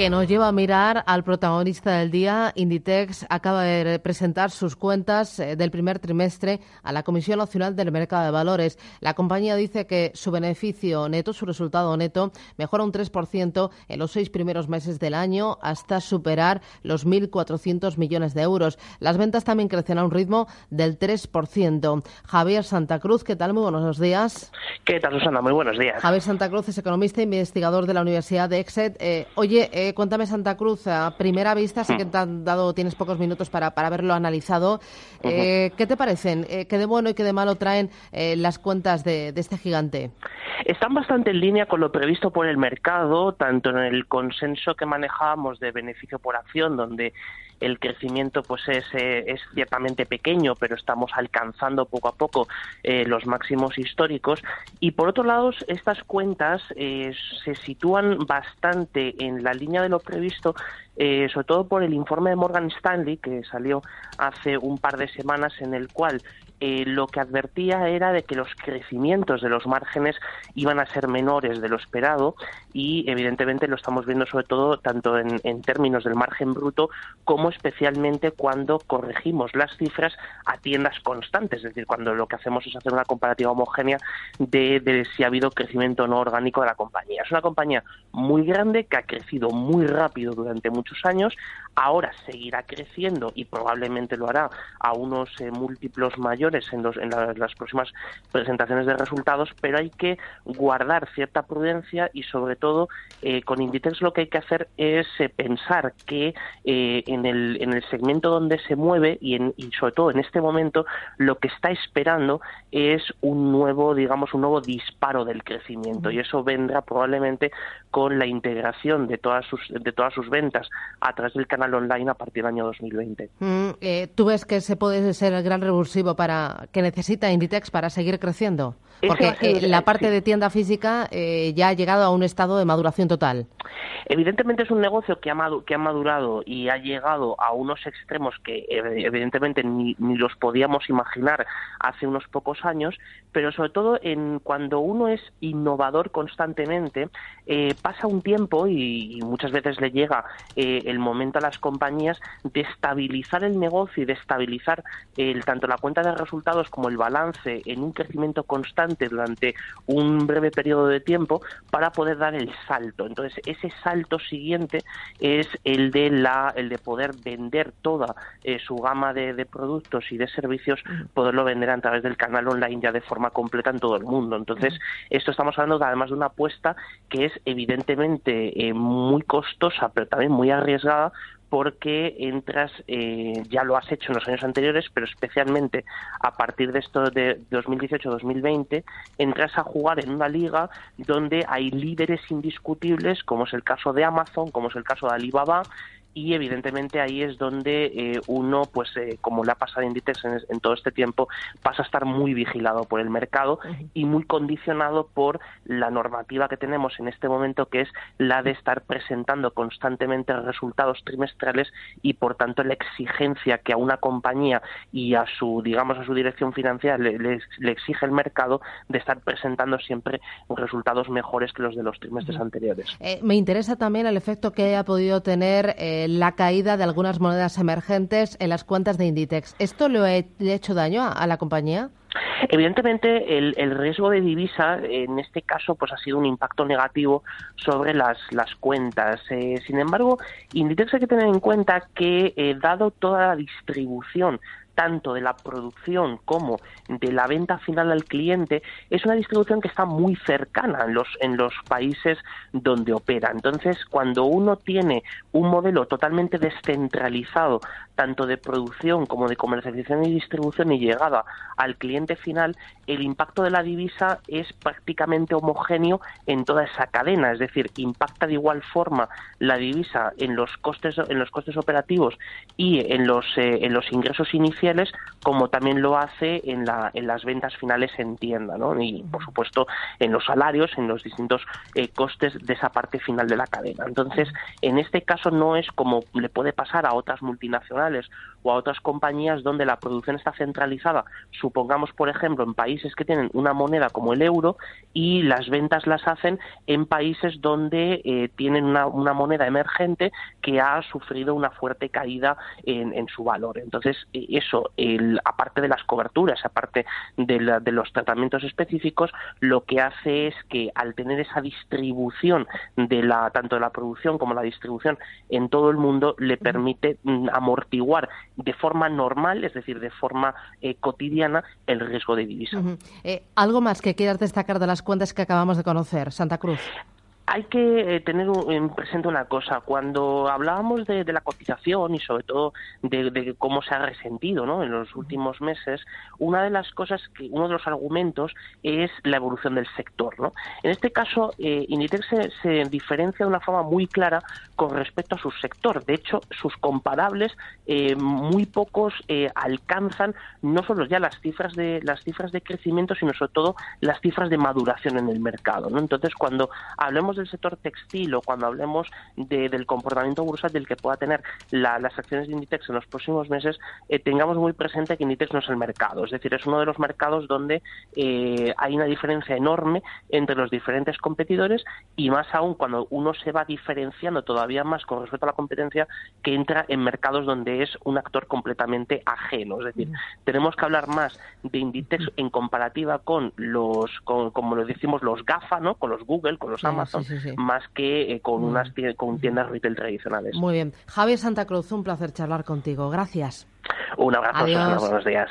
que nos lleva a mirar al protagonista del día. Inditex acaba de presentar sus cuentas eh, del primer trimestre a la Comisión Nacional del Mercado de Valores. La compañía dice que su beneficio neto, su resultado neto, mejora un 3% en los seis primeros meses del año hasta superar los 1.400 millones de euros. Las ventas también crecen a un ritmo del 3%. Javier Santa Cruz, ¿qué tal? Muy buenos días. ¿Qué tal, Susana? Muy buenos días. Javier Santa Cruz es economista e investigador de la Universidad de Exet. Eh, oye, eh, cuéntame Santa Cruz, a primera vista, sé que te han dado, tienes pocos minutos para, para haberlo analizado. Eh, ¿Qué te parecen? Eh, ¿Qué de bueno y qué de malo traen eh, las cuentas de, de, este gigante? Están bastante en línea con lo previsto por el mercado, tanto en el consenso que manejábamos de beneficio por acción, donde el crecimiento pues es, es ciertamente pequeño, pero estamos alcanzando poco a poco los máximos históricos. Y por otro lado, estas cuentas se sitúan bastante en la línea de lo previsto, eh, sobre todo por el informe de Morgan Stanley que salió hace un par de semanas en el cual eh, lo que advertía era de que los crecimientos de los márgenes iban a ser menores de lo esperado y evidentemente lo estamos viendo sobre todo tanto en, términos del margen bruto como especialmente cuando corregimos las cifras a tiendas constantes, es decir, cuando lo que hacemos es hacer una comparativa homogénea de, de si ha habido crecimiento no orgánico de la compañía. Es una compañía muy grande que ha crecido muy rápido durante muchos años, ahora seguirá creciendo y probablemente lo hará a unos eh, múltiplos mayores en, los, en las próximas presentaciones de resultados, pero hay que guardar cierta prudencia y sobre todo eh, con Inditex lo que hay que hacer es eh, pensar que en, el, en el segmento donde se mueve y, en, y sobre todo en este momento lo que está esperando es un nuevo, digamos, un nuevo disparo del crecimiento y eso vendrá probablemente con la integración de todas sus, de todas sus ventas a través del canal online a partir del año 2020. Mm, eh, ¿Tú ves que se puede ser el gran revulsivo para que necesita Inditex para seguir creciendo? Porque eh, la parte de tienda física eh, ya ha llegado a un estado de maduración total. Evidentemente es un negocio que ha, que ha madurado y ha llegado a unos extremos que evidentemente ni, los podíamos imaginar hace unos pocos años, pero sobre todo en cuando uno es innovador constantemente, pasa un tiempo y, y, muchas veces le llega el momento a las compañías de estabilizar el negocio y de estabilizar el, tanto la cuenta de resultados como el balance en un crecimiento constante durante un breve periodo de tiempo para poder dar el salto. Entonces, ese salto siguiente es el de la el de poder vender toda eh, su gama de, productos y de servicios, poderlo vender a través del canal online ya de forma completa en todo el mundo. Entonces, esto estamos hablando además de una apuesta que es evidentemente eh, muy costosa, pero también muy arriesgada porque entras, eh, ya lo has hecho en los años anteriores, pero especialmente a partir de esto de 2018-2020, entras a jugar en una liga donde hay líderes indiscutibles, como es el caso de Amazon, como es el caso de Alibaba, y evidentemente ahí es donde eh, uno, pues eh, como le ha pasado a Inditex en, todo este tiempo, pasa a estar muy vigilado por el mercado y muy condicionado por la normativa que tenemos en este momento, que es la de estar presentando constantemente resultados trimestrales y por tanto la exigencia que a una compañía y a su, digamos, a su dirección financiera le, exige el mercado de estar presentando siempre resultados mejores que los de los trimestres anteriores. Eh, me interesa también el efecto que haya podido tener la caída de algunas monedas emergentes en las cuentas de Inditex. ¿Esto le ha hecho daño a, la compañía? Evidentemente, el, riesgo de divisa en este caso pues ha sido un impacto negativo sobre las, las cuentas. Eh, sin embargo, Inditex hay que tener en cuenta que, eh, dado toda la distribución tanto de la producción como de la venta final al cliente es una distribución que está muy cercana en los, en los países donde opera. Entonces, cuando uno tiene un modelo totalmente descentralizado, tanto de producción como de comercialización y distribución y llegada al cliente final, el impacto de la divisa es prácticamente homogéneo en toda esa cadena, es decir, impacta de igual forma la divisa en los costes en los costes operativos y en los eh, en los ingresos iniciales como también lo hace en, la, en las ventas finales en tienda, ¿no? Y por supuesto en los salarios, en los distintos eh, costes de esa parte final de la cadena. Entonces, en este caso no es como le puede pasar a otras multinacionales o a otras compañías donde la producción está centralizada, supongamos por ejemplo en países que tienen una moneda como el euro y las ventas las hacen en países donde eh, tienen una, una, moneda emergente que ha sufrido una fuerte caída en, en su valor. Entonces, eh, eso, el, aparte de las coberturas, aparte de, de los tratamientos específicos, lo que hace es que al tener esa distribución de la tanto de la producción como la distribución en todo el mundo le permite mm, amortiguar de forma normal, es decir, de forma eh, cotidiana, el riesgo de divisa. Eh, ¿Algo más que quieras destacar de las cuentas que acabamos de conocer, Santa Cruz? Hay que eh, tener en presente una cosa. Cuando hablábamos de, la cotización y sobre todo de, cómo se ha resentido ¿no? en los últimos meses, una de las cosas, que, uno de los argumentos es la evolución del sector. ¿no? En este caso, eh, Inditex se, diferencia de una forma muy clara con respecto a su sector. De hecho, sus comparables eh, muy pocos eh, alcanzan no solo ya las cifras de las cifras de crecimiento, sino sobre todo las cifras de maduración en el mercado. ¿no? Entonces, cuando hablemos del sector textil o cuando hablemos del comportamiento bursátil que pueda tener las acciones de Inditex en los próximos meses, eh, tengamos muy presente que Inditex no es el mercado. Es decir, es uno de los mercados donde eh, hay una diferencia enorme entre los diferentes competidores y más aún cuando uno se va diferenciando todavía más con respecto a la competencia que entra en mercados donde es un actor completamente ajeno. Es decir, tenemos que hablar más de Inditex en comparativa con los, como lo decimos, los GAFA, ¿no? Con los Google, con los Amazon, más que eh, con, unas, con tiendas retail tradicionales. Muy bien. Javier Santa Cruz, un placer charlar contigo. Gracias. Un abrazo, buenos días.